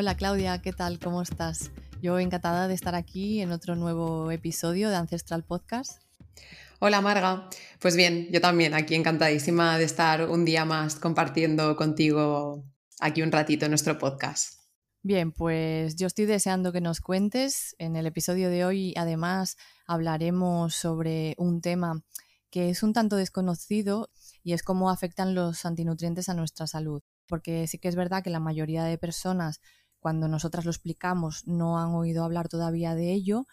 Hola Claudia, ¿qué tal? ¿Cómo estás? Yo encantada de estar aquí en otro nuevo episodio de Ancestral Podcast. Hola Marga, pues bien, yo también aquí encantadísima de estar un día más compartiendo contigo aquí un ratito en nuestro podcast. Bien, pues yo estoy deseando que nos cuentes. En el episodio de hoy, además, hablaremos sobre un tema que es un tanto desconocido y es cómo afectan los antinutrientes a nuestra salud. Porque sí que es verdad que la mayoría de personas, cuando nosotras lo explicamos, no han oído hablar todavía de ello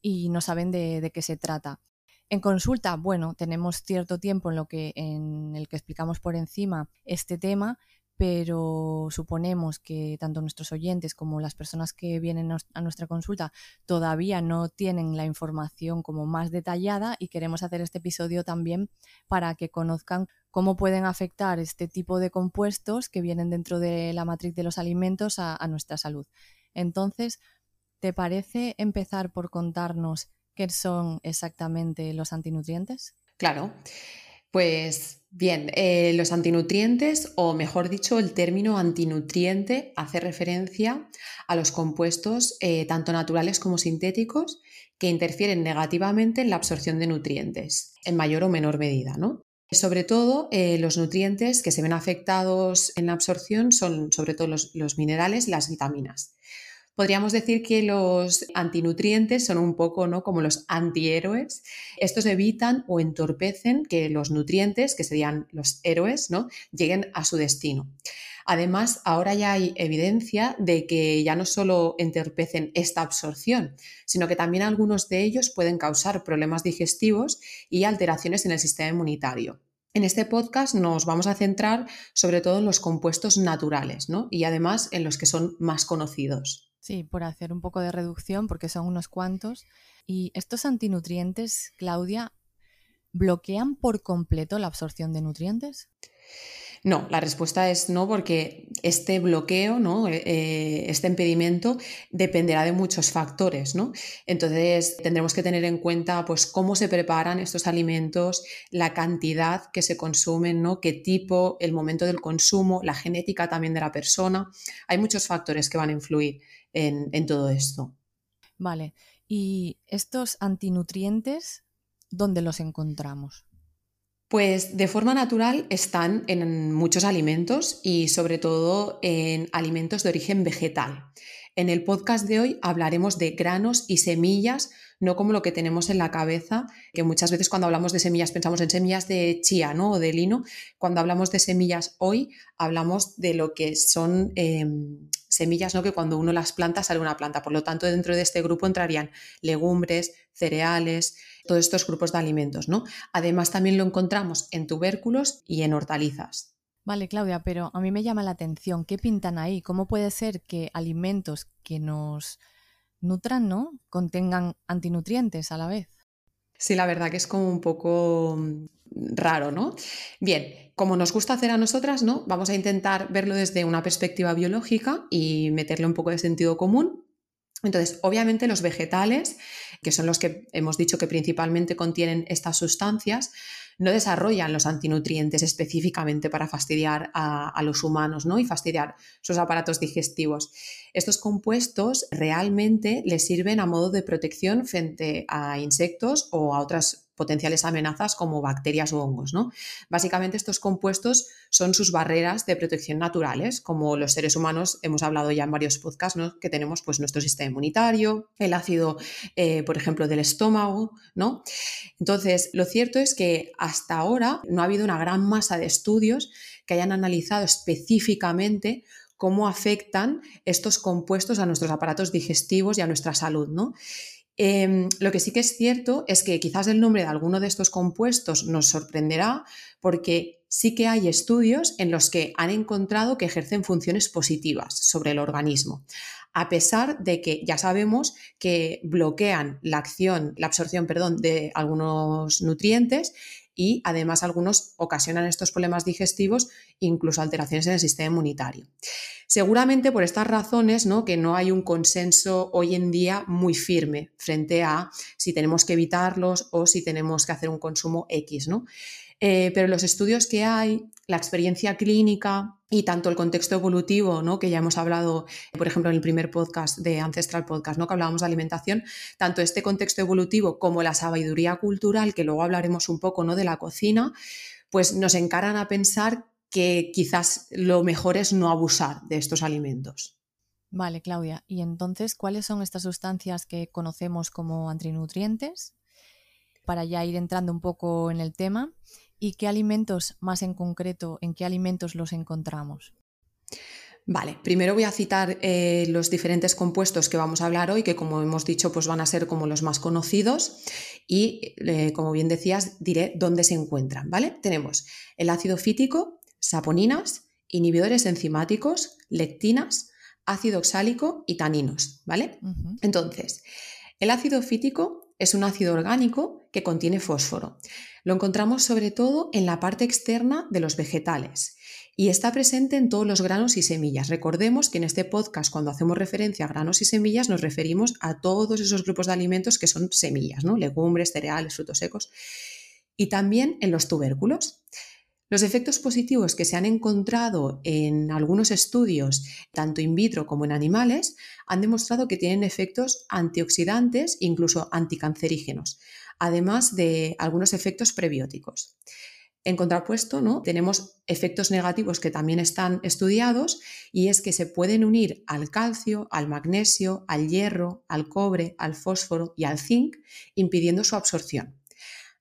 y no saben de, qué se trata. En consulta, bueno, tenemos cierto tiempo en lo que en el que explicamos por encima este tema, pero suponemos que tanto nuestros oyentes como las personas que vienen a nuestra consulta todavía no tienen la información como más detallada y queremos hacer este episodio también para que conozcan cómo pueden afectar este tipo de compuestos que vienen dentro de la matriz de los alimentos a, a nuestra salud. Entonces, ¿te parece empezar por contarnos qué son exactamente los antinutrientes? Claro. Pues bien, eh, los antinutrientes, o mejor dicho, el término antinutriente hace referencia a los compuestos eh, tanto naturales como sintéticos que interfieren negativamente en la absorción de nutrientes, en mayor o menor medida, ¿no? Sobre todo, eh, los nutrientes que se ven afectados en la absorción son sobre todo los, los minerales y las vitaminas. Podríamos decir que los antinutrientes son un poco ¿no? como los antihéroes. Estos evitan o entorpecen que los nutrientes, que serían los héroes, ¿no? lleguen a su destino. Además, ahora ya hay evidencia de que ya no solo entorpecen esta absorción, sino que también algunos de ellos pueden causar problemas digestivos y alteraciones en el sistema inmunitario. En este podcast nos vamos a centrar sobre todo en los compuestos naturales ¿no? y además en los que son más conocidos. Sí, por hacer un poco de reducción, porque son unos cuantos. Y estos antinutrientes, Claudia, ¿bloquean por completo la absorción de nutrientes? No, la respuesta es no, porque este bloqueo, ¿no? Eh, eh, este impedimento dependerá de muchos factores. ¿no? Entonces, tendremos que tener en cuenta pues, cómo se preparan estos alimentos, la cantidad que se consumen, ¿no? qué tipo, el momento del consumo, la genética también de la persona. Hay muchos factores que van a influir en, todo esto. Vale, ¿y estos antinutrientes dónde los encontramos? Pues de forma natural están en muchos alimentos y sobre todo en alimentos de origen vegetal. En el podcast de hoy hablaremos de granos y semillas, no como lo que tenemos en la cabeza, que muchas veces cuando hablamos de semillas pensamos en semillas de chía ¿no? o de lino. Cuando hablamos de semillas hoy hablamos de lo que son em, semillas, ¿no? que cuando uno las planta sale una planta. Por lo tanto, dentro de este grupo entrarían legumbres, cereales, todos estos grupos de alimentos. ¿no? Además, también lo encontramos en tubérculos y en hortalizas. Vale, Claudia, pero a mí me llama la atención, ¿qué pintan ahí? ¿Cómo puede ser que alimentos que nos nutran, ¿no? contengan antinutrientes a la vez? Sí, la verdad que es como un poco raro, ¿no? Bien, como nos gusta hacer a nosotras, ¿no? Vamos a intentar verlo desde una perspectiva biológica y meterle un poco de sentido común. Entonces, obviamente los vegetales, que son los que hemos dicho que principalmente contienen estas sustancias, no desarrollan los antinutrientes específicamente para fastidiar a, los humanos ¿no? y fastidiar sus aparatos digestivos. Estos compuestos realmente les sirven a modo de protección frente a insectos o a otras potenciales amenazas como bacterias o hongos. ¿no? Básicamente estos compuestos son sus barreras de protección naturales, como los seres humanos hemos hablado ya en varios podcasts, que tenemos pues, nuestro sistema inmunitario, el ácido, eh, por ejemplo, del estómago. ¿no? Entonces, lo cierto es que hasta ahora no ha habido una gran masa de estudios que hayan analizado específicamente cómo afectan estos compuestos a nuestros aparatos digestivos y a nuestra salud, ¿no? Em, lo que sí que es cierto es que quizás el nombre de alguno de estos compuestos nos sorprenderá porque sí que hay estudios en los que han encontrado que ejercen funciones positivas sobre el organismo, a pesar de que ya sabemos que bloquean la acción, la absorción, perdón, de algunos nutrientes y además algunos ocasionan estos problemas digestivos, incluso alteraciones en el sistema inmunitario. Seguramente por estas razones, ¿no? que no hay un consenso hoy en día muy firme frente a si tenemos que evitarlos o si tenemos que hacer un consumo X, ¿no? Eh, pero los estudios que hay, la experiencia clínica y tanto el contexto evolutivo, ¿no? que ya hemos hablado, por ejemplo, en el primer podcast de Ancestral Podcast, ¿no? que hablábamos de alimentación, tanto este contexto evolutivo como la sabiduría cultural, que luego hablaremos un poco ¿no? de la cocina, pues nos encaran a pensar que quizás lo mejor es no abusar de estos alimentos. Vale, Claudia. Y entonces, ¿cuáles son estas sustancias que conocemos como antinutrientes? Para ya ir entrando un poco en el tema y qué alimentos más en concreto, en qué alimentos los encontramos. Vale, primero voy a citar eh, los diferentes compuestos que vamos a hablar hoy, que como hemos dicho, pues van a ser como los más conocidos y, eh, como bien decías, diré dónde se encuentran, ¿vale? Tenemos el ácido fítico, saponinas, inhibidores enzimáticos, lectinas, ácido oxálico y taninos, ¿vale? Entonces, el ácido fítico es un ácido orgánico que contiene fósforo. Lo encontramos sobre todo en la parte externa de los vegetales y está presente en todos los granos y semillas. Recordemos que en este podcast, cuando hacemos referencia a granos y semillas, nos referimos a todos esos grupos de alimentos que son semillas, ¿no? legumbres, cereales, frutos secos, y también en los tubérculos. Los efectos positivos que se han encontrado en algunos estudios, tanto in vitro como en animales, han demostrado que tienen efectos antioxidantes, incluso anticancerígenos además de algunos efectos prebióticos. En contrapuesto, ¿no? tenemos efectos negativos que también están estudiados y es que se pueden unir al calcio, al magnesio, al hierro, al cobre, al fósforo y al zinc, impidiendo su absorción.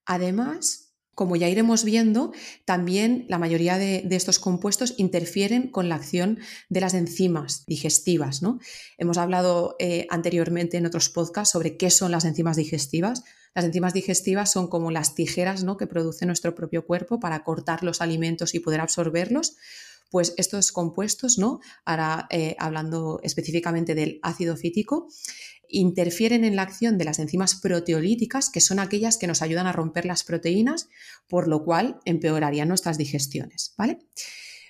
Además, como ya iremos viendo, también la mayoría de, estos compuestos interfieren con la acción de las enzimas digestivas. ¿no? Hemos hablado eh, anteriormente en otros podcasts sobre qué son las enzimas digestivas. Las enzimas digestivas son como las tijeras ¿no? que produce nuestro propio cuerpo para cortar los alimentos y poder absorberlos. Pues estos compuestos, ¿no? Ahora eh, hablando específicamente del ácido fítico, interfieren en la acción de las enzimas proteolíticas, que son aquellas que nos ayudan a romper las proteínas, por lo cual empeorarían nuestras digestiones. ¿vale?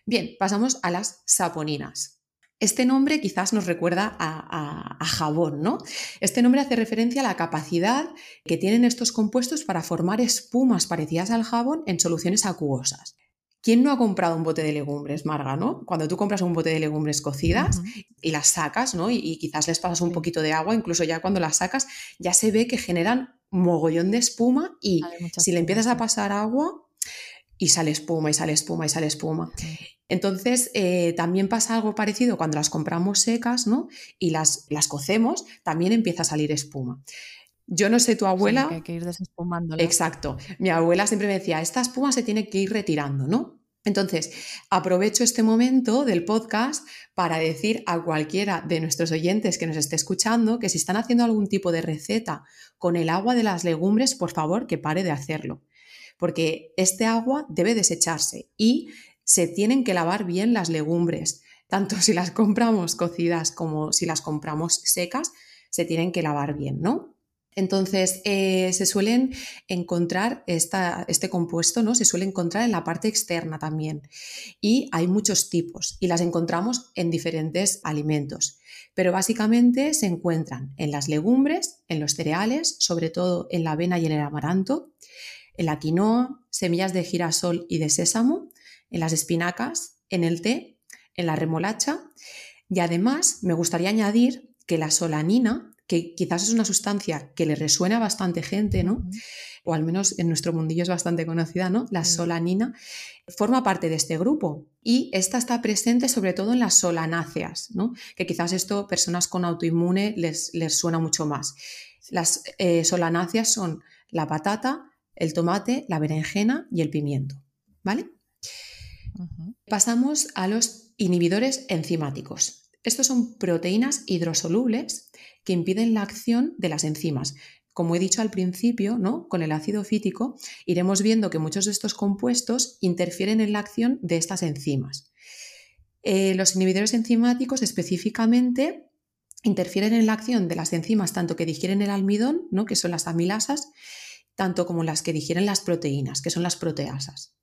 Bien, pasamos a las saponinas. Este nombre quizás nos recuerda a, jabón, ¿no? Este nombre hace referencia a la capacidad que tienen estos compuestos para formar espumas parecidas al jabón en soluciones acuosas. ¿Quién no ha comprado un bote de legumbres, Marga, no? Cuando tú compras un bote de legumbres cocidas y las sacas, ¿no? Y, quizás les pasas un poquito de agua, incluso ya cuando las sacas, ya se ve que generan mogollón de espuma y si le empiezas a pasar agua y sale espuma y sale espuma y sale espuma. Entonces, eh, también pasa algo parecido cuando las compramos secas, ¿no? Y las, las cocemos, también empieza a salir espuma. Yo no sé, tu abuela. hay que ir desespumando. Exacto. Mi abuela siempre me decía, esta espuma se tiene que ir retirando, ¿no? Entonces, aprovecho este momento del podcast para decir a cualquiera de nuestros oyentes que nos esté escuchando que si están haciendo algún tipo de receta con el agua de las legumbres, por favor, que pare de hacerlo. Porque este agua debe desecharse y se tienen que lavar bien las legumbres, tanto si las compramos cocidas como si las compramos secas, se tienen que lavar bien, ¿no? Entonces, eh, se suelen encontrar este compuesto, ¿no? Se suele encontrar en la parte externa también. Y hay muchos tipos y las encontramos en diferentes alimentos. Pero básicamente se encuentran en las legumbres, en los cereales, sobre todo en la avena y en el amaranto, en la quinoa, semillas de girasol y de sésamo, en las espinacas, en el té, en la remolacha y además me gustaría añadir que la solanina, que quizás es una sustancia que le resuena a bastante gente, ¿no? O al menos en nuestro mundillo es bastante conocida, ¿no? La solanina forma parte de este grupo y esta está presente sobre todo en las solanáceas, ¿no? Que quizás esto personas con autoinmune les, les suena mucho más. Las eh, solanáceas son la patata, el tomate, la berenjena y el pimiento, ¿vale? Pasamos a los inhibidores enzimáticos. Estos son proteínas hidrosolubles que impiden la acción de las enzimas. como he dicho al principio, ¿no? con el ácido fítico, iremos viendo que muchos de estos compuestos interfieren en la acción de estas enzimas. Eh, los inhibidores enzimáticos específicamente interfieren en la acción de las enzimas tanto que digieren el almidón, ¿no? que son las amilasas, tanto como las que digieren las proteínas, que son las proteasas.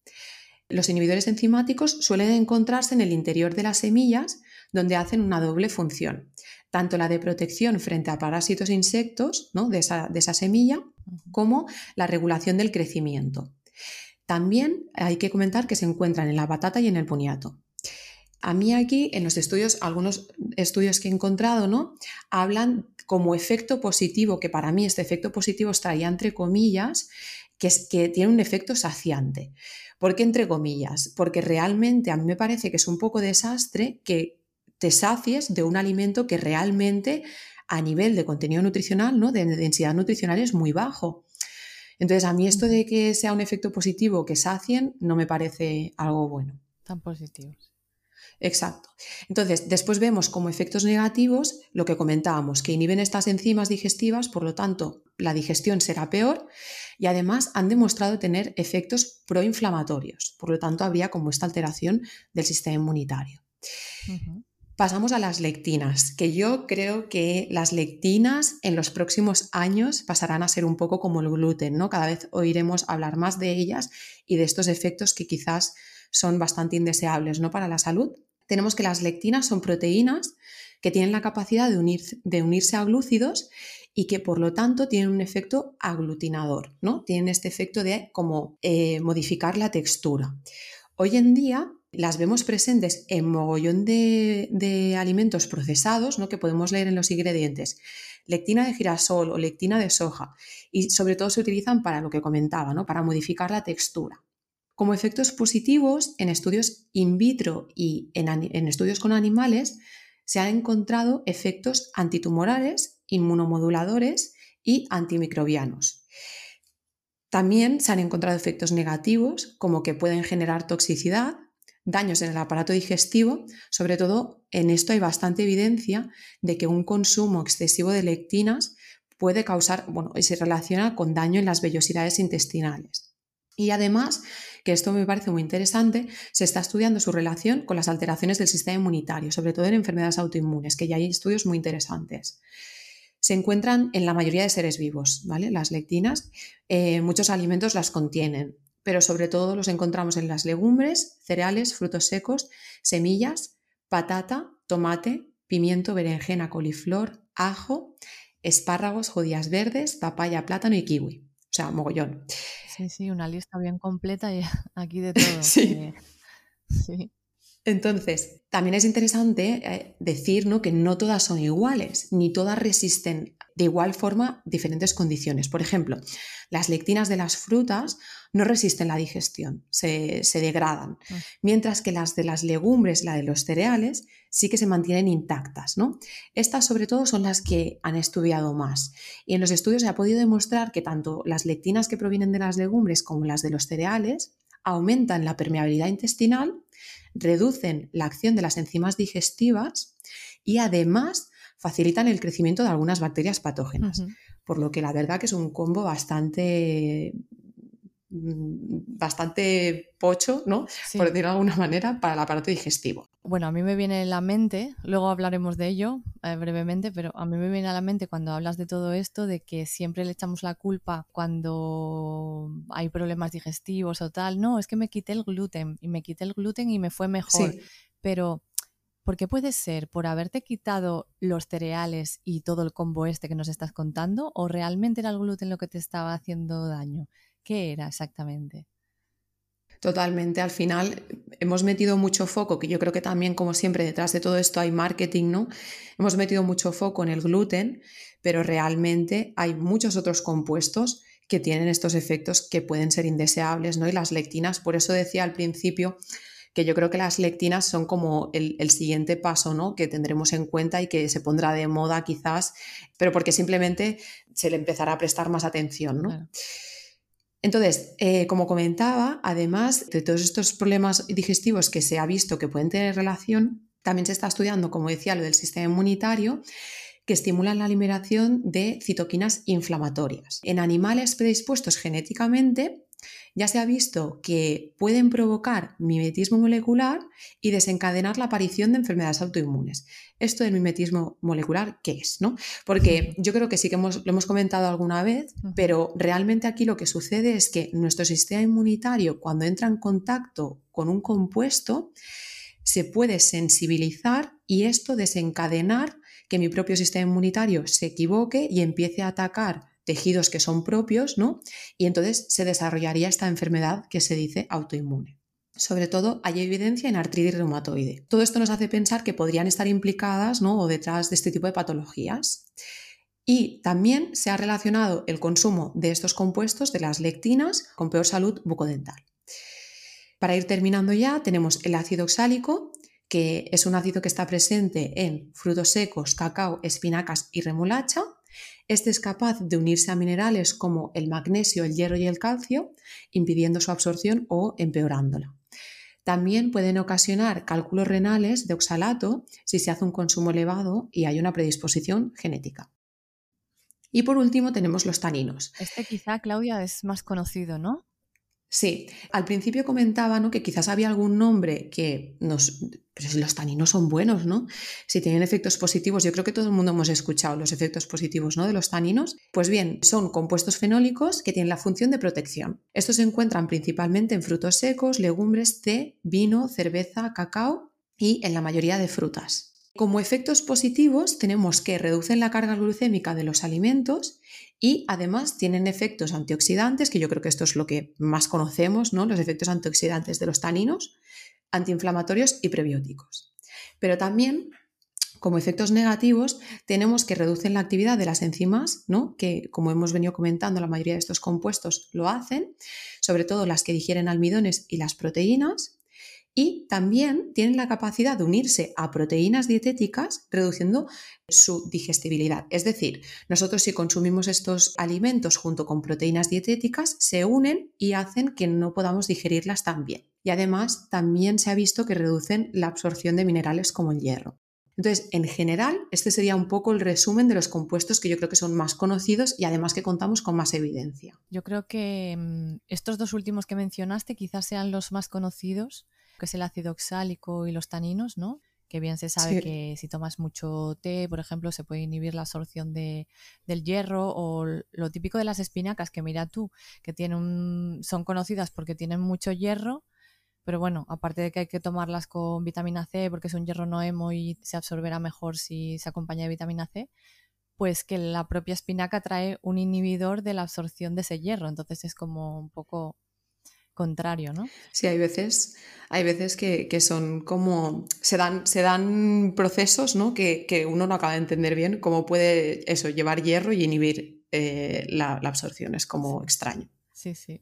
Los inhibidores enzimáticos suelen encontrarse en el interior de las semillas, donde hacen una doble función, tanto la de protección frente a parásitos e insectos ¿no? de, esa, de esa semilla, como la regulación del crecimiento. También hay que comentar que se encuentran en la batata y en el boniato. A mí aquí, en los estudios, algunos estudios que he encontrado, ¿no? Hablan como efecto positivo, que para mí este efecto positivo estaría entre comillas, que, es, que tiene un efecto saciante. ¿Por qué entre comillas? Porque realmente a mí me parece que es un poco desastre que te sacies de un alimento que realmente a nivel de contenido nutricional, ¿no? de densidad nutricional es muy bajo. Entonces, a mí esto de que sea un efecto positivo que sacien no me parece algo bueno. Tan positivos. Exacto. Entonces, después vemos como efectos negativos lo que comentábamos, que inhiben estas enzimas digestivas, por lo tanto, la digestión será peor y además han demostrado tener efectos proinflamatorios. Por lo tanto, habría como esta alteración del sistema inmunitario. Pasamos a las lectinas, que yo creo que las lectinas en los próximos años pasarán a ser un poco como el gluten, ¿no? Cada vez oiremos hablar más de ellas y de estos efectos que quizás son bastante indeseables, ¿no? Para la salud tenemos que las lectinas son proteínas que tienen la capacidad de, unirse a glúcidos y que por lo tanto tienen un efecto aglutinador, ¿no? Tienen este efecto de como eh, modificar la textura. Hoy en día las vemos presentes en mogollón de, alimentos procesados, ¿no? Que podemos leer en los ingredientes. Lectina de girasol o lectina de soja. Y sobre todo se utilizan para lo que comentaba, ¿no? Para modificar la textura. Como efectos positivos, en estudios in vitro y en, estudios con animales, se han encontrado efectos antitumorales, inmunomoduladores y antimicrobianos. También se han encontrado efectos negativos, como que pueden generar toxicidad, daños en el aparato digestivo, sobre todo en esto hay bastante evidencia de que un consumo excesivo de lectinas puede causar, bueno, y se relaciona con daño en las vellosidades intestinales. Y además que esto me parece muy interesante, se está estudiando su relación con las alteraciones del sistema inmunitario, sobre todo en enfermedades autoinmunes, que ya hay estudios muy interesantes. Se encuentran en la mayoría de seres vivos, ¿vale? Las lectinas, eh, muchos alimentos las contienen, pero sobre todo los encontramos en las legumbres, cereales, frutos secos, semillas, patata, tomate, pimiento, berenjena, coliflor, ajo, espárragos, judías verdes, papaya, plátano y kiwi. O sea, mogollón. Sí, sí, una lista bien completa y aquí de todo. sí. sí. Entonces, también es interesante eh, decir ¿no? que no todas son iguales, ni todas resisten de igual forma diferentes condiciones. Por ejemplo, las lectinas de las frutas no resisten la digestión, se, degradan, ah. mientras que las de las legumbres, la de los cereales, sí que se mantienen intactas. ¿no? Estas sobre todo son las que han estudiado más. Y en los estudios se ha podido demostrar que tanto las lectinas que provienen de las legumbres como las de los cereales aumentan la permeabilidad intestinal, reducen la acción de las enzimas digestivas y además facilitan el crecimiento de algunas bacterias patógenas. Por lo que la verdad que es un combo bastante Mm, bastante pocho, ¿no? Por decirlo de alguna manera, para el aparato digestivo. Bueno, a mí me viene en la mente, luego hablaremos de ello eh, brevemente, pero a mí me viene a la mente cuando hablas de todo esto de que siempre le echamos la culpa cuando hay problemas digestivos o tal. No, es que me quité el gluten y me quité el gluten y me fue mejor. Pero ¿por qué puede ser? ¿Por haberte quitado los cereales y todo el combo este que nos estás contando? ¿O realmente era el gluten lo que te estaba haciendo daño? ¿Qué era exactamente? Totalmente, al final hemos metido mucho foco, que yo creo que también, como siempre, detrás de todo esto hay marketing, ¿no? Hemos metido mucho foco en el gluten, pero realmente hay muchos otros compuestos que tienen estos efectos que pueden ser indeseables, ¿no? Y las lectinas, por eso decía al principio que yo creo que las lectinas son como el, siguiente paso, ¿no? Que tendremos en cuenta y que se pondrá de moda quizás, pero porque simplemente se le empezará a prestar más atención, ¿no? Entonces, eh, como comentaba, además de todos estos problemas digestivos que se ha visto que pueden tener relación, también se está estudiando, como decía, lo del sistema inmunitario que estimulan la liberación de citoquinas inflamatorias. En animales predispuestos genéticamente, ya se ha visto que pueden provocar mimetismo molecular y desencadenar la aparición de enfermedades autoinmunes. Esto del mimetismo molecular, ¿qué es? ¿no? Porque yo creo que sí que lo hemos comentado alguna vez, pero realmente aquí lo que sucede es que nuestro sistema inmunitario, cuando entra en contacto con un compuesto, se puede sensibilizar y esto desencadenar que mi propio sistema inmunitario se equivoque y empiece a atacar tejidos que son propios, ¿no? Y entonces se desarrollaría esta enfermedad que se dice autoinmune. Sobre todo hay evidencia en artritis reumatoide. Todo esto nos hace pensar que podrían estar implicadas ¿no? o detrás de este tipo de patologías. Y también se ha relacionado el consumo de estos compuestos, de las lectinas, con peor salud bucodental. Para ir terminando ya, tenemos el ácido oxálico, que es un ácido que está presente en frutos secos, cacao, espinacas y remolacha. Este es capaz de unirse a minerales como el magnesio, el hierro y el calcio, impidiendo su absorción o empeorándola. También pueden ocasionar cálculos renales de oxalato si se hace un consumo elevado y hay una predisposición genética. Y por último tenemos los taninos. Este quizá, Claudia, es más conocido, ¿no? Sí, al principio comentaba ¿no? que quizás había algún nombre que nos... Pero los taninos son buenos, ¿no? Si tienen efectos positivos, yo creo que todo el mundo hemos escuchado los efectos positivos ¿no? de los taninos. Pues bien, son compuestos fenólicos que tienen la función de protección. Estos se encuentran principalmente en frutos secos, legumbres, té, vino, cerveza, cacao y en la mayoría de frutas. Como efectos positivos tenemos que reducen la carga glucémica de los alimentos y además tienen efectos antioxidantes, que yo creo que esto es lo que más conocemos, ¿no? Los efectos antioxidantes de los taninos, antiinflamatorios y prebióticos. Pero también como efectos negativos tenemos que reducen la actividad de las enzimas, ¿no? que como hemos venido comentando, la mayoría de estos compuestos lo hacen, sobre todo las que digieren almidones y las proteínas, y también tienen la capacidad de unirse a proteínas dietéticas reduciendo su digestibilidad. Es decir, nosotros si consumimos estos alimentos junto con proteínas dietéticas, se unen y hacen que no podamos digerirlas tan bien. Y además también se ha visto que reducen la absorción de minerales como el hierro. Entonces, en general, este sería un poco el resumen de los compuestos que yo creo que son más conocidos y además que contamos con más evidencia. Yo creo que mm, estos dos últimos que mencionaste quizás sean los más conocidos que es el ácido oxálico y los taninos, ¿no? Que bien se sabe que si tomas mucho té, por ejemplo, se puede inhibir la absorción de, del hierro o lo típico de las espinacas, que mira tú, que tienen son conocidas porque tienen mucho hierro, pero bueno, aparte de que hay que tomarlas con vitamina C porque es un hierro noemo y se absorberá mejor si se acompaña de vitamina C, pues que la propia espinaca trae un inhibidor de la absorción de ese hierro, entonces es como un poco contrario, ¿no? Sí, hay veces, hay veces que, son como, se dan, se dan procesos ¿no? que, uno no acaba de entender bien cómo puede eso, llevar hierro y inhibir eh, la, absorción, es como extraño. Sí, sí.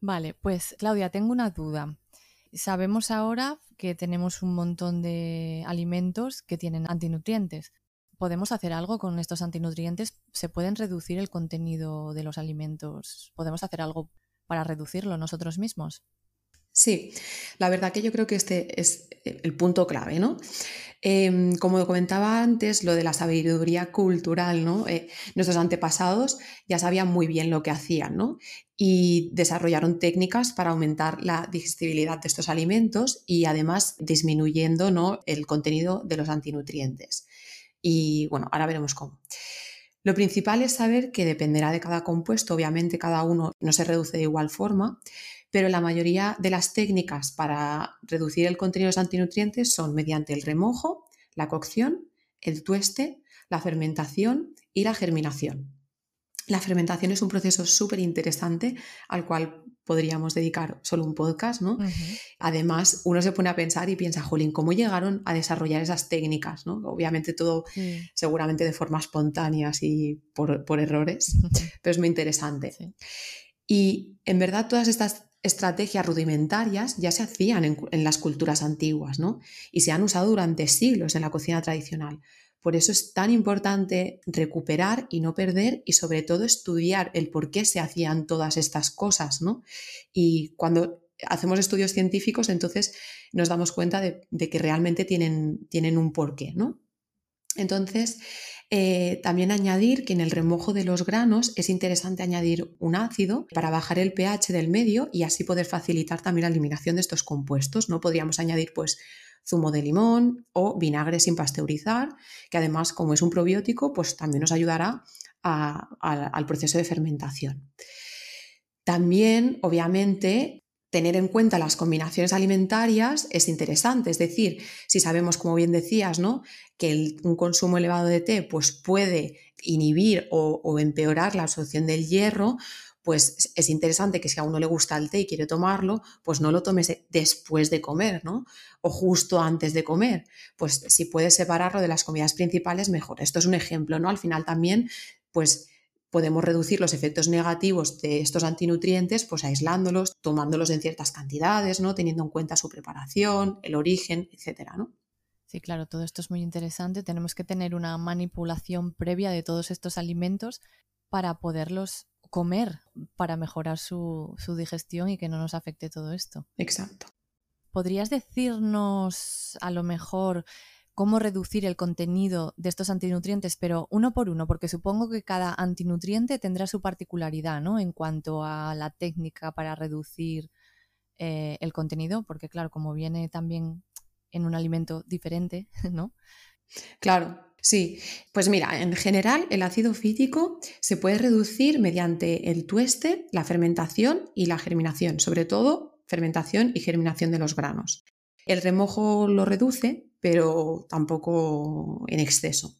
Vale, pues Claudia, tengo una duda. Sabemos ahora que tenemos un montón de alimentos que tienen antinutrientes. ¿Podemos hacer algo con estos antinutrientes? ¿Se pueden reducir el contenido de los alimentos? ¿Podemos hacer algo para reducirlo nosotros mismos. Sí, la verdad que yo creo que este es el punto clave, ¿no? Em, como comentaba antes, lo de la sabiduría cultural, ¿no? Eh, nuestros antepasados ya sabían muy bien lo que hacían, ¿no? Y desarrollaron técnicas para aumentar la digestibilidad de estos alimentos y además disminuyendo ¿no? el contenido de los antinutrientes. Y bueno, ahora veremos cómo. Lo principal es saber que dependerá de cada compuesto, obviamente cada uno no se reduce de igual forma, pero la mayoría de las técnicas para reducir el contenido de los antinutrientes son mediante el remojo, la cocción, el tueste, la fermentación y la germinación. La fermentación es un proceso súper interesante al cual podríamos dedicar solo un podcast, ¿no? Además, uno se pone a pensar y piensa, jolín, ¿cómo llegaron a desarrollar esas técnicas? ¿no? Obviamente todo seguramente de forma espontánea y por, errores, pero es muy interesante. Y en verdad todas estas estrategias rudimentarias ya se hacían en, en, las culturas antiguas, ¿no? Y se han usado durante siglos en la cocina tradicional. Por eso es tan importante recuperar y no perder y sobre todo estudiar el por qué se hacían todas estas cosas, ¿no? Y cuando hacemos estudios científicos, entonces nos damos cuenta de, que realmente tienen, tienen un porqué, ¿no? Entonces, eh, también añadir que en el remojo de los granos es interesante añadir un ácido para bajar el pH del medio y así poder facilitar también la eliminación de estos compuestos. ¿no? Podríamos añadir pues zumo de limón o vinagre sin pasteurizar, que además como es un probiótico, pues también nos ayudará al proceso de fermentación. También, obviamente, tener en cuenta las combinaciones alimentarias es interesante. Es decir, si sabemos, como bien decías, ¿no? que un consumo elevado de té pues, puede inhibir o, empeorar la absorción del hierro, pues es interesante que si a uno le gusta el té y quiere tomarlo, pues no lo tomes después de comer, ¿no? O justo antes de comer. Pues si puedes separarlo de las comidas principales, mejor. Esto es un ejemplo, ¿no? Al final también, pues podemos reducir los efectos negativos de estos antinutrientes, pues aislándolos, tomándolos en ciertas cantidades, ¿no? Teniendo en cuenta su preparación, el origen, etcétera, ¿no? Sí, claro, todo esto es muy interesante. Tenemos que tener una manipulación previa de todos estos alimentos para poderlos comer, para mejorar su, su digestión y que no nos afecte todo esto. Exacto. ¿Podrías decirnos a lo mejor cómo reducir el contenido de estos antinutrientes, pero uno por uno, porque supongo que cada antinutriente tendrá su particularidad, ¿no? En cuanto a la técnica para reducir eh, el contenido, porque claro, como viene también en un alimento diferente, ¿no? Claro, sí. Pues mira, en general el ácido fítico se puede reducir mediante el tueste, la fermentación y la germinación, sobre todo fermentación y germinación de los granos. El remojo lo reduce, pero tampoco en exceso.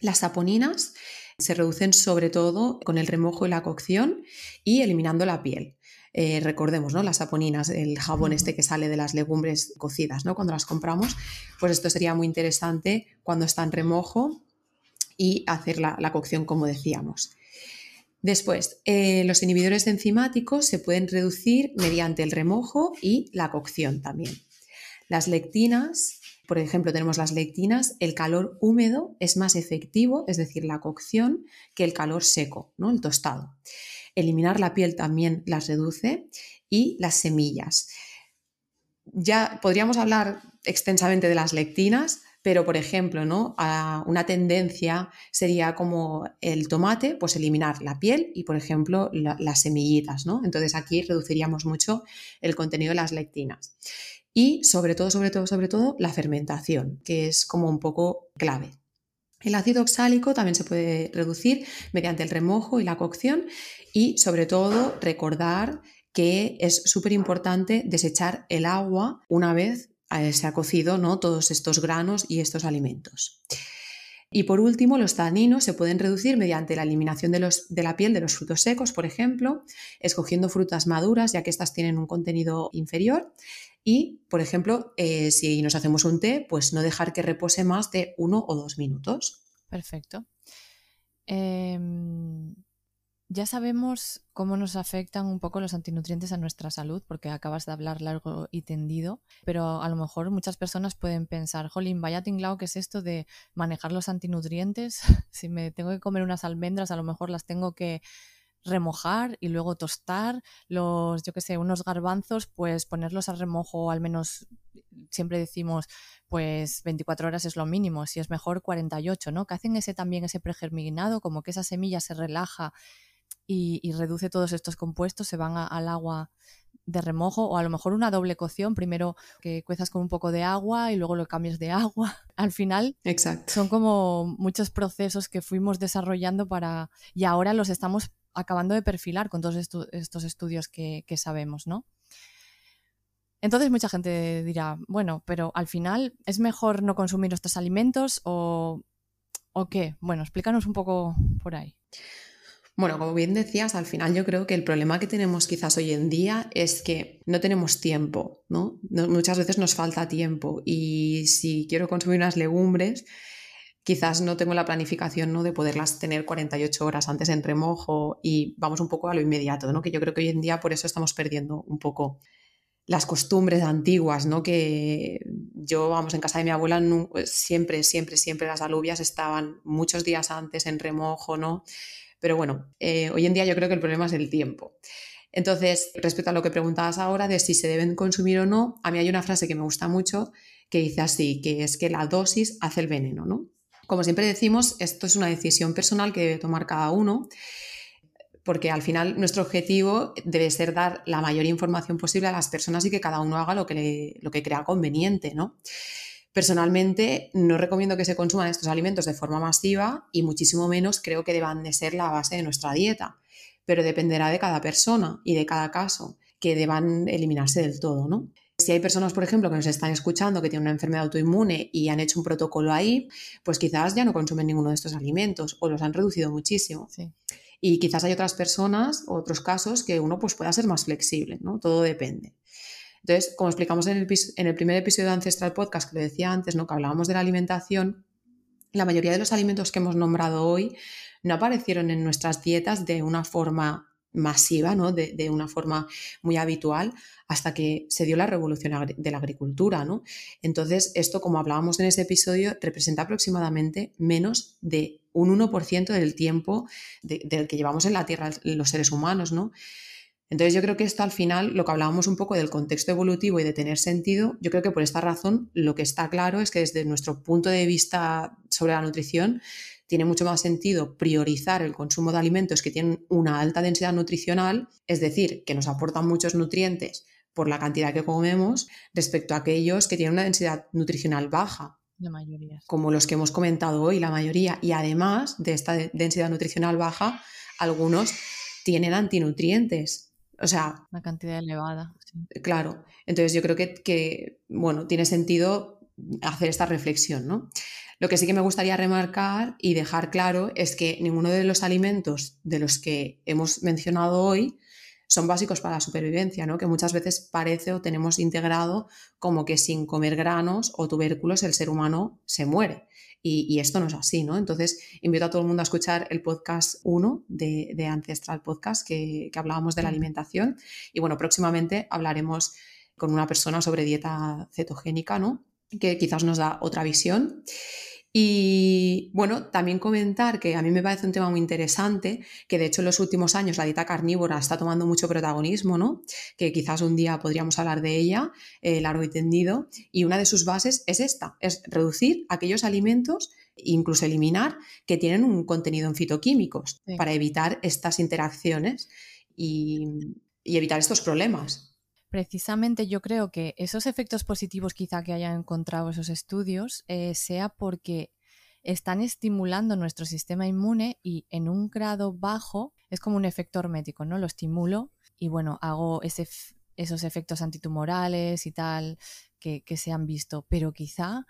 Las saponinas se reducen sobre todo con el remojo y la cocción y eliminando la piel. Eh, recordemos, ¿no? Las saponinas, el jabón este que sale de las legumbres cocidas, ¿no? Cuando las compramos, pues esto sería muy interesante cuando está en remojo y hacer la, cocción como decíamos. Después, eh, los inhibidores enzimáticos se pueden reducir mediante el remojo y la cocción también. Las lectinas, por ejemplo, tenemos las lectinas, el calor húmedo es más efectivo, es decir, la cocción, que el calor seco, ¿no? el tostado. Eliminar la piel también las reduce y las semillas. Ya podríamos hablar extensamente de las lectinas, pero por ejemplo, ¿no? una tendencia sería como el tomate, pues eliminar la piel y por ejemplo las semillitas, ¿no? Entonces aquí reduciríamos mucho el contenido de las lectinas y sobre todo, sobre todo, sobre todo la fermentación, que es como un poco clave. El ácido oxálico también se puede reducir mediante el remojo y la cocción y sobre todo recordar que es súper importante desechar el agua una vez eh, se ha cocido ¿no? todos estos granos y estos alimentos. Y por último, los taninos se pueden reducir mediante la eliminación de, la piel de los frutos secos, por ejemplo, escogiendo frutas maduras, ya que estas tienen un contenido inferior, y, por ejemplo, eh, si nos hacemos un té, pues no dejar que repose más de uno o dos minutos. Perfecto. Em, ya sabemos cómo nos afectan un poco los antinutrientes a nuestra salud, porque acabas de hablar largo y tendido, pero a lo mejor muchas personas pueden pensar, jolín, vaya tinglao, ¿qué es esto de manejar los antinutrientes? si me tengo que comer unas almendras, a lo mejor las tengo que remojar y luego tostar los, yo que sé, unos garbanzos, pues ponerlos al remojo al menos, siempre decimos, pues 24 horas es lo mínimo, si es mejor 48, ¿no? Que hacen ese también ese pregerminado, como que esa semilla se relaja y, reduce todos estos compuestos, se van al agua de remojo o a lo mejor una doble cocción, primero que cuezas con un poco de agua y luego lo cambias de agua. Al final Exacto. son como muchos procesos que fuimos desarrollando para y ahora los estamos acabando de perfilar con todos estos estudios que, sabemos, ¿no? Entonces mucha gente dirá, bueno, pero al final es mejor no consumir estos alimentos o, o qué. Bueno, explícanos un poco por ahí. Bueno, como bien decías, al final yo creo que el problema que tenemos quizás hoy en día es que no tenemos tiempo, ¿no? Muchas veces nos falta tiempo y si quiero consumir unas legumbres, quizás no tengo la planificación ¿no? de poderlas tener 48 horas antes en remojo y vamos un poco a lo inmediato, ¿no? que yo creo que hoy en día por eso estamos perdiendo un poco las costumbres antiguas, ¿no? que yo, vamos, en casa de mi abuela siempre, siempre, siempre las alubias estaban muchos días antes en remojo, ¿no? Pero bueno, eh, hoy en día yo creo que el problema es el tiempo. Entonces, respecto a lo que preguntabas ahora de si se deben consumir o no, a mí hay una frase que me gusta mucho que dice así, que es que la dosis hace el veneno, ¿no? Como siempre decimos, esto es una decisión personal que debe tomar cada uno porque al final nuestro objetivo debe ser dar la mayor información posible a las personas y que cada uno haga lo que, lo que crea conveniente, ¿no? Personalmente no recomiendo que se consuman estos alimentos de forma masiva y muchísimo menos creo que deban de ser la base de nuestra dieta, pero dependerá de cada persona y de cada caso que deban eliminarse del todo, ¿no? Si hay personas, por ejemplo, que nos están escuchando que tienen una enfermedad autoinmune y han hecho un protocolo ahí, pues quizás ya no consumen ninguno de estos alimentos o los han reducido muchísimo. Y quizás hay otras personas, otros casos que uno pues pueda ser más flexible, ¿no? Todo depende. Entonces, como explicamos en el, primer episodio de Ancestral Podcast, que lo decía antes, ¿no? que hablábamos de la alimentación, la mayoría de los alimentos que hemos nombrado hoy no aparecieron en nuestras dietas de una forma masiva, ¿no? de, una forma muy habitual, hasta que se dio la revolución de la agricultura. ¿no? Entonces, esto, como hablábamos en ese episodio, representa aproximadamente menos de un 1% del tiempo del que llevamos en la Tierra los seres humanos. ¿no? Entonces yo creo que esto al final, lo que hablábamos un poco del contexto evolutivo y de tener sentido, yo creo que por esta razón lo que está claro es que desde nuestro punto de vista sobre la nutrición, tiene mucho más sentido priorizar el consumo de alimentos que tienen una alta densidad nutricional, es decir, que nos aportan muchos nutrientes por la cantidad que comemos, respecto a aquellos que tienen una densidad nutricional baja. La mayoría. Como los que hemos comentado hoy, la mayoría. Y además de esta densidad nutricional baja, algunos tienen antinutrientes, o sea... Una cantidad elevada. Claro. Entonces yo creo que, bueno, tiene sentido hacer esta reflexión, ¿no? Lo que sí que me gustaría remarcar y dejar claro es que ninguno de los alimentos de los que hemos mencionado hoy son básicos para la supervivencia, ¿no? Que muchas veces parece o tenemos integrado como que sin comer granos o tubérculos el ser humano se muere. Y, esto no es así, ¿no? Entonces, invito a todo el mundo a escuchar el podcast 1 de, Ancestral Podcast que, hablábamos de la alimentación. Y bueno, próximamente hablaremos con una persona sobre dieta cetogénica, ¿no? Que quizás nos da otra visión. Y bueno, también comentar que a mí me parece un tema muy interesante, que de hecho en los últimos años la dieta carnívora está tomando mucho protagonismo, ¿no? Que quizás un día podríamos hablar de ella, eh, largo y tendido, y una de sus bases es esta, es reducir aquellos alimentos incluso eliminar que tienen un contenido en fitoquímicos para evitar estas interacciones y, evitar estos problemas. Precisamente yo creo que esos efectos positivos quizá que hayan encontrado esos estudios eh, sea porque están estimulando nuestro sistema inmune y en un grado bajo es como un efecto hermético, ¿no? Lo estimulo y bueno, hago esos efectos antitumorales y tal que, se han visto, pero quizá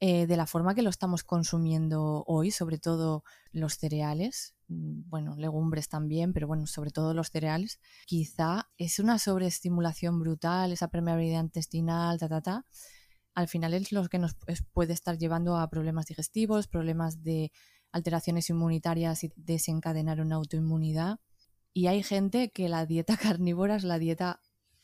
eh, de la forma que lo estamos consumiendo hoy, sobre todo los cereales, bueno, legumbres también, pero bueno, sobre todo los cereales, quizá es una sobreestimulación brutal, esa permeabilidad intestinal, ta, ta, ta. Al final es lo que nos puede estar llevando a problemas digestivos, problemas de alteraciones inmunitarias y desencadenar una autoinmunidad. Y hay gente que la dieta carnívora es la dieta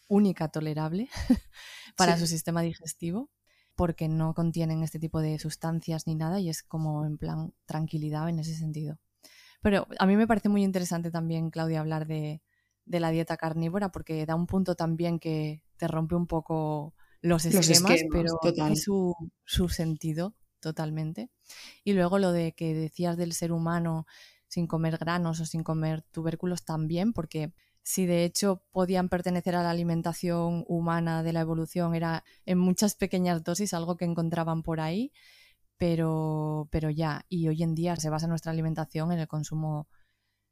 única tolerable para su sistema digestivo porque no contienen este tipo de sustancias ni nada y es como en plan tranquilidad en ese sentido. Pero a mí me parece muy interesante también, Claudia, hablar de, la dieta carnívora porque da un punto también que te rompe un poco los esquemas, pero tiene su, su sentido totalmente. Y luego lo de que decías del ser humano sin comer granos o sin comer tubérculos también, porque si de hecho podían pertenecer a la alimentación humana de la evolución, era en muchas pequeñas dosis algo que encontraban por ahí pero, pero ya, y hoy en día se basa nuestra alimentación en el consumo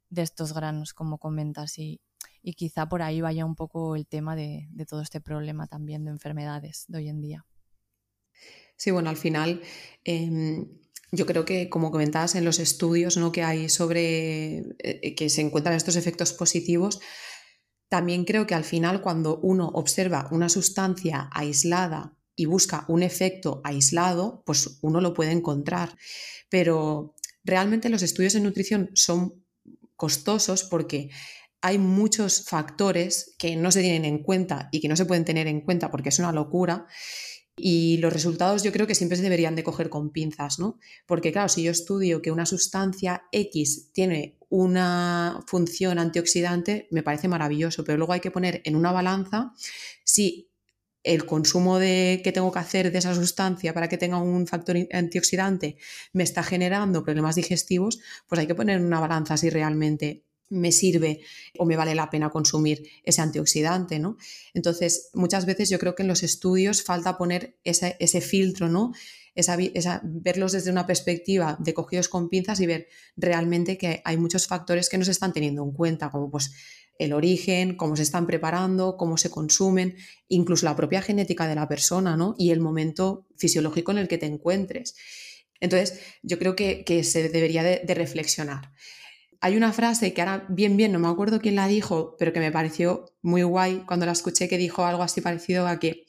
de estos granos, como comentas, y, y quizá por ahí vaya un poco el tema de, todo este problema también de enfermedades de hoy en día. Sí, bueno, al final em, yo creo que, como comentabas en los estudios ¿no? que hay sobre eh, que se encuentran estos efectos positivos, también creo que al final cuando uno observa una sustancia aislada y busca un efecto aislado, pues uno lo puede encontrar. Pero realmente los estudios de nutrición son costosos porque hay muchos factores que no se tienen en cuenta y que no se pueden tener en cuenta porque es una locura. Y los resultados yo creo que siempre se deberían de coger con pinzas, ¿no? Porque claro, si yo estudio que una sustancia X tiene una función antioxidante, me parece maravilloso, pero luego hay que poner en una balanza si el consumo de, que tengo que hacer de esa sustancia para que tenga un factor antioxidante me está generando problemas digestivos, pues hay que poner una balanza si realmente me sirve o me vale la pena consumir ese antioxidante, ¿no? Entonces, muchas veces yo creo que en los estudios falta poner ese, ese filtro, ¿no? Esa, verlos desde una perspectiva de cogidos con pinzas y ver realmente que hay muchos factores que no se están teniendo en cuenta, como pues el origen, cómo se están preparando, cómo se consumen, incluso la propia genética de la persona, ¿no? Y el momento fisiológico en el que te encuentres. Entonces, yo creo que, se debería de, de reflexionar. Hay una frase que ahora bien, bien, no me acuerdo quién la dijo, pero que me pareció muy guay cuando la escuché, que dijo algo así parecido a que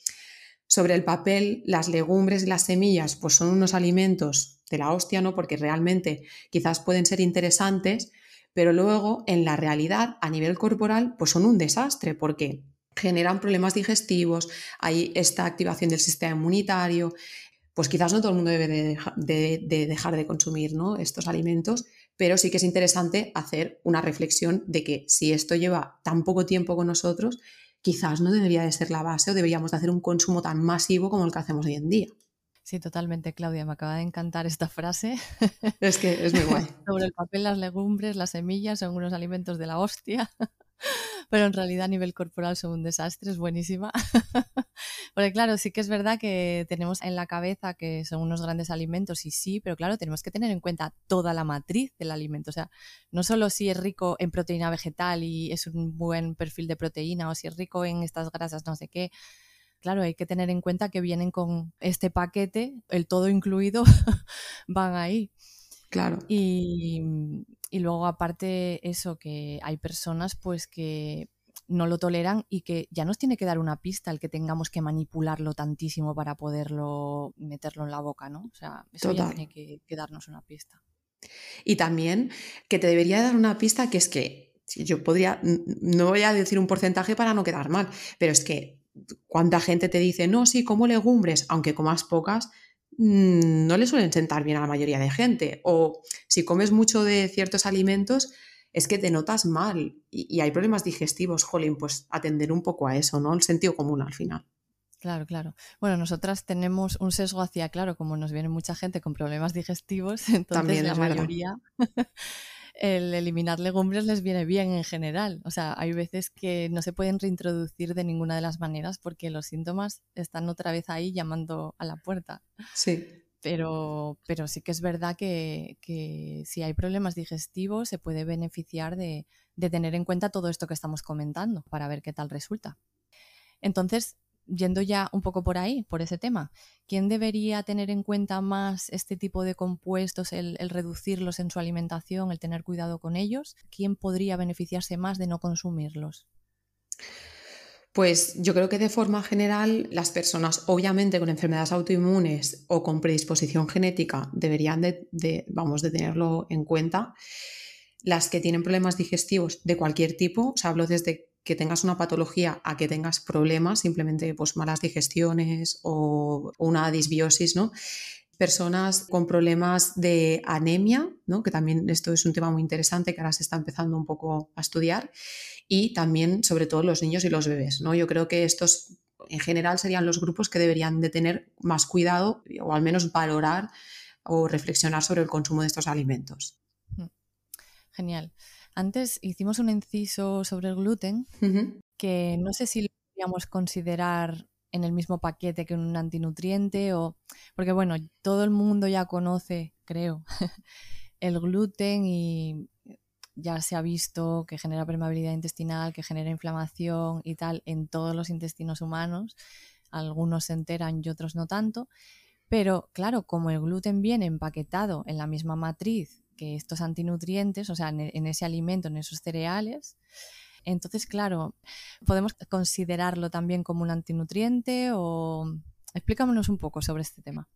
sobre el papel las legumbres y las semillas pues son unos alimentos de la hostia, ¿no? Porque realmente quizás pueden ser interesantes, pero luego en la realidad a nivel corporal pues son un desastre porque generan problemas digestivos, hay esta activación del sistema inmunitario, pues quizás no todo el mundo debe de, dejar de consumir ¿no? estos alimentos, pero sí que es interesante hacer una reflexión de que si esto lleva tan poco tiempo con nosotros, quizás no debería de ser la base o deberíamos de hacer un consumo tan masivo como el que hacemos hoy en día. Sí, totalmente, Claudia. Me acaba de encantar esta frase. Es que es muy guay. Sobre el papel, las legumbres, las semillas son unos alimentos de la hostia pero en realidad a nivel corporal son un desastre, es buenísima. Porque claro, sí que es verdad que tenemos en la cabeza que son unos grandes alimentos y sí, pero claro, tenemos que tener en cuenta toda la matriz del alimento. O sea, no solo si es rico en proteína vegetal y es un buen perfil de proteína o si es rico en estas grasas no sé qué. Claro, hay que tener en cuenta que vienen con este paquete, el todo incluido, van ahí. Claro. Y, y luego aparte eso, que hay personas pues que no lo toleran y que ya nos tiene que dar una pista el que tengamos que manipularlo tantísimo para poderlo meterlo en la boca, ¿no? O sea, eso ya tiene que, darnos una pista. Y también que te debería dar una pista que es que yo podría, no voy a decir un porcentaje para no quedar mal, pero es que cuánta gente te dice, no, sí, como legumbres, aunque comas pocas, Mm, no le suelen sentar bien a la mayoría de gente. O si comes mucho de ciertos alimentos, es que te notas mal y, hay problemas digestivos, jolín, pues atender un poco a eso, ¿no? El sentido común al final. Claro, claro. Bueno, nosotras tenemos un sesgo hacia, claro, como nos viene mucha gente con problemas digestivos, entonces También la mayoría el eliminar legumbres les viene bien en general. O sea, hay veces que no se pueden reintroducir de ninguna de las maneras porque los síntomas están otra vez ahí llamando a la puerta. Sí. Pero, pero sí que es verdad que, si hay problemas digestivos se puede beneficiar de, de tener en cuenta todo esto que estamos comentando para ver qué tal resulta. Entonces, yendo ya un poco por ahí, por ese tema, ¿quién debería tener en cuenta más este tipo de compuestos, el, reducirlos en su alimentación, el tener cuidado con ellos? ¿Quién podría beneficiarse más de no consumirlos? Pues yo creo que de forma general las personas, obviamente con enfermedades autoinmunes o con predisposición genética, deberían de, vamos, de tenerlo en cuenta. Las que tienen problemas digestivos de cualquier tipo, o sea, hablo desde que tengas una patología a que tengas problemas, simplemente pues malas digestiones o, una disbiosis, ¿no? Personas con problemas de anemia, ¿no? que también esto es un tema muy interesante que ahora se está empezando un poco a estudiar, y también sobre todo los niños y los bebés. ¿no? Yo creo que estos en general serían los grupos que deberían de tener más cuidado o al menos valorar o reflexionar sobre el consumo de estos alimentos. Mm. Genial. Antes hicimos un inciso sobre el gluten, que no sé si lo podríamos considerar en el mismo paquete que un antinutriente o porque bueno, todo el mundo ya conoce, creo, el gluten y ya se ha visto que genera permeabilidad intestinal, que genera inflamación y tal en todos los intestinos humanos. Algunos se enteran y otros no tanto. Pero claro, como el gluten viene empaquetado en la misma matriz que estos antinutrientes, o sea, en, ese alimento, en esos cereales, entonces, claro, podemos considerarlo también como un antinutriente o explícanos un poco sobre este tema.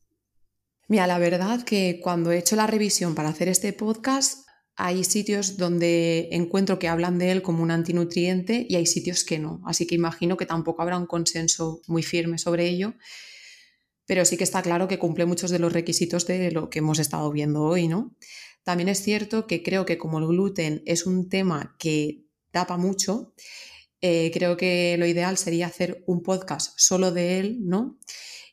Mira, la verdad que cuando he hecho la revisión para hacer este podcast, hay sitios donde encuentro que hablan de él como un antinutriente y hay sitios que no. Así que imagino que tampoco habrá un consenso muy firme sobre ello. Pero sí que está claro que cumple muchos de los requisitos de lo que hemos estado viendo hoy, ¿no? También es cierto que creo que como el gluten es un tema que tapa mucho, Eh, creo que lo ideal sería hacer un podcast solo de él, ¿no?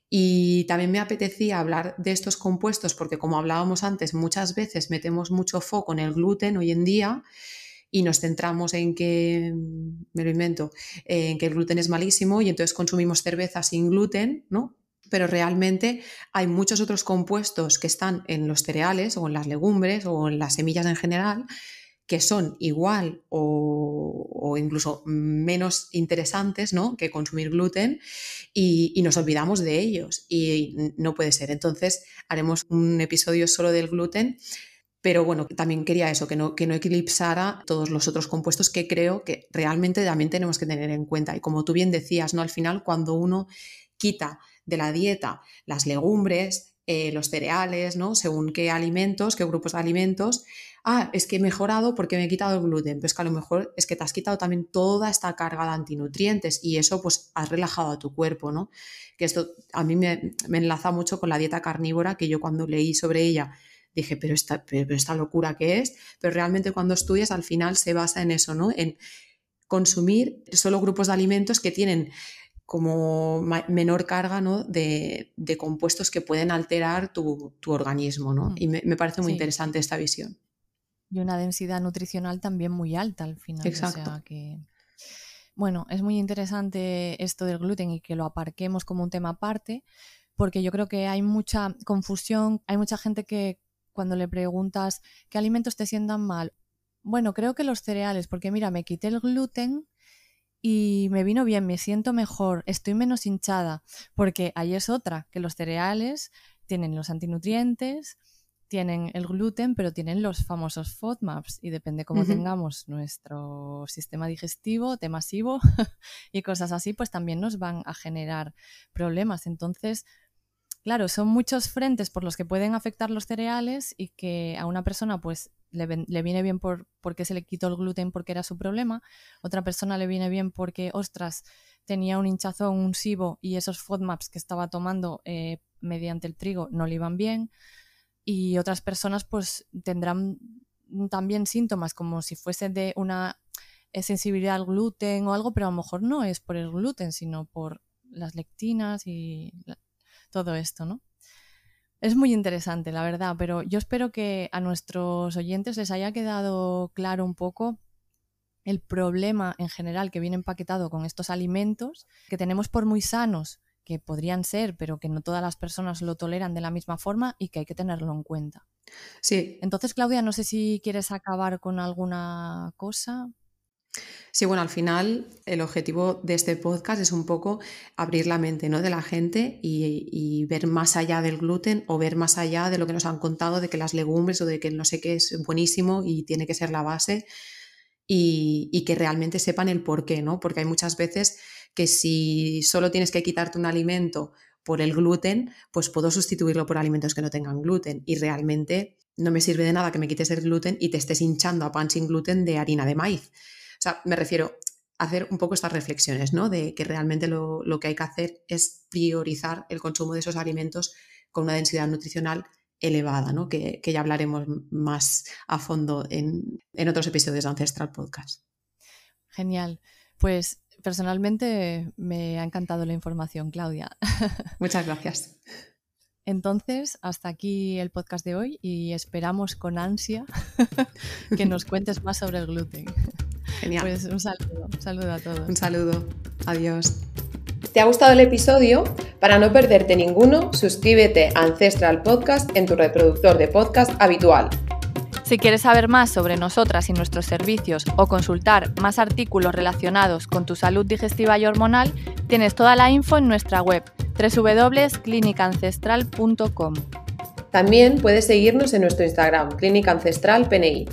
Y también me apetecía hablar de estos compuestos porque como hablábamos antes, muchas veces metemos mucho foco en el gluten hoy en día y nos centramos en que, me lo invento, en que el gluten es malísimo y entonces consumimos cerveza sin gluten, ¿no? Pero realmente hay muchos otros compuestos que están en los cereales o en las legumbres o en las semillas en general que son igual o, incluso menos interesantes ¿no? que consumir gluten y, nos olvidamos de ellos y no puede ser. Entonces haremos un episodio solo del gluten, pero bueno, también quería eso, que no, que no eclipsara todos los otros compuestos que creo que realmente también tenemos que tener en cuenta. Y como tú bien decías, ¿no? al final cuando uno quita de la dieta las legumbres, eh, los cereales, ¿no? Según qué alimentos, qué grupos de alimentos. Ah, es que he mejorado porque me he quitado el gluten. Pues que a lo mejor es que te has quitado también toda esta carga de antinutrientes y eso pues has relajado a tu cuerpo, ¿no? Que esto a mí me, enlaza mucho con la dieta carnívora que yo cuando leí sobre ella dije, pero esta, pero esta locura que es, pero realmente cuando estudias al final se basa en eso, ¿no? En consumir solo grupos de alimentos que tienen como menor carga ¿no? de, compuestos que pueden alterar tu, organismo. ¿no? Mm. Y me, parece muy interesante esta visión. Y una densidad nutricional también muy alta al final. Exacto. que... Bueno, es muy interesante esto del gluten y que lo aparquemos como un tema aparte, porque yo creo que hay mucha confusión, hay mucha gente que cuando le preguntas qué alimentos te sientan mal, bueno, creo que los cereales, porque mira, me quité el gluten y me vino bien, me siento mejor, estoy menos hinchada, porque ahí es otra, que los cereales tienen los antinutrientes, tienen el gluten, pero tienen los famosos FODMAPs y depende cómo tengamos nuestro sistema digestivo, temasivo y cosas así, pues también nos van a generar problemas. Entonces, claro, son muchos frentes por los que pueden afectar los cereales y que a una persona pues le, viene bien por, porque se le quitó el gluten porque era su problema, otra persona le viene bien porque, ostras, tenía un hinchazón, un SIBO y esos FODMAPs que estaba tomando eh, mediante el trigo no le iban bien y otras personas pues tendrán también síntomas como si fuese de una eh, sensibilidad al gluten o algo, pero a lo mejor no es por el gluten, sino por las lectinas y todo esto, ¿no? Es muy interesante, la verdad, pero yo espero que a nuestros oyentes les haya quedado claro un poco el problema en general que viene empaquetado con estos alimentos, que tenemos por muy sanos, que podrían ser, pero que no todas las personas lo toleran de la misma forma y que hay que tenerlo en cuenta. Sí. Entonces, Claudia, no sé si quieres acabar con alguna cosa. Sí, bueno, al final el objetivo de este podcast es un poco abrir la mente ¿no? de la gente y, ver más allá del gluten o ver más allá de lo que nos han contado de que las legumbres o de que no sé qué es buenísimo y tiene que ser la base y, que realmente sepan el por qué, ¿no? Porque hay muchas veces que si solo tienes que quitarte un alimento por el gluten, pues puedo sustituirlo por alimentos que no tengan gluten y realmente no me sirve de nada que me quites el gluten y te estés hinchando a pan sin gluten de harina de maíz sea, me refiero a hacer un poco estas reflexiones, ¿no? De que realmente lo, que hay que hacer es priorizar el consumo de esos alimentos con una densidad nutricional elevada, ¿no? Que, ya hablaremos más a fondo en, en otros episodios de Ancestral Podcast. Genial. Pues personalmente me ha encantado la información, Claudia. Muchas gracias. Entonces, hasta aquí el podcast de hoy y esperamos con ansia que nos cuentes más sobre el gluten. Genial. Pues un saludo, un saludo a todos. Un saludo. Adiós. ¿Te ha gustado el episodio? Para no perderte ninguno, suscríbete a Ancestral Podcast en tu reproductor de podcast habitual. Si quieres saber más sobre nosotras y nuestros servicios o consultar más artículos relacionados con tu salud digestiva y hormonal, tienes toda la info en nuestra web www.clinicancestral.com. También puedes seguirnos en nuestro Instagram, Clínica Ancestral PNI.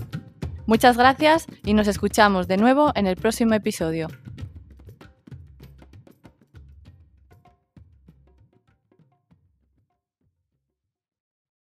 Muchas gracias y nos escuchamos de nuevo en el próximo episodio.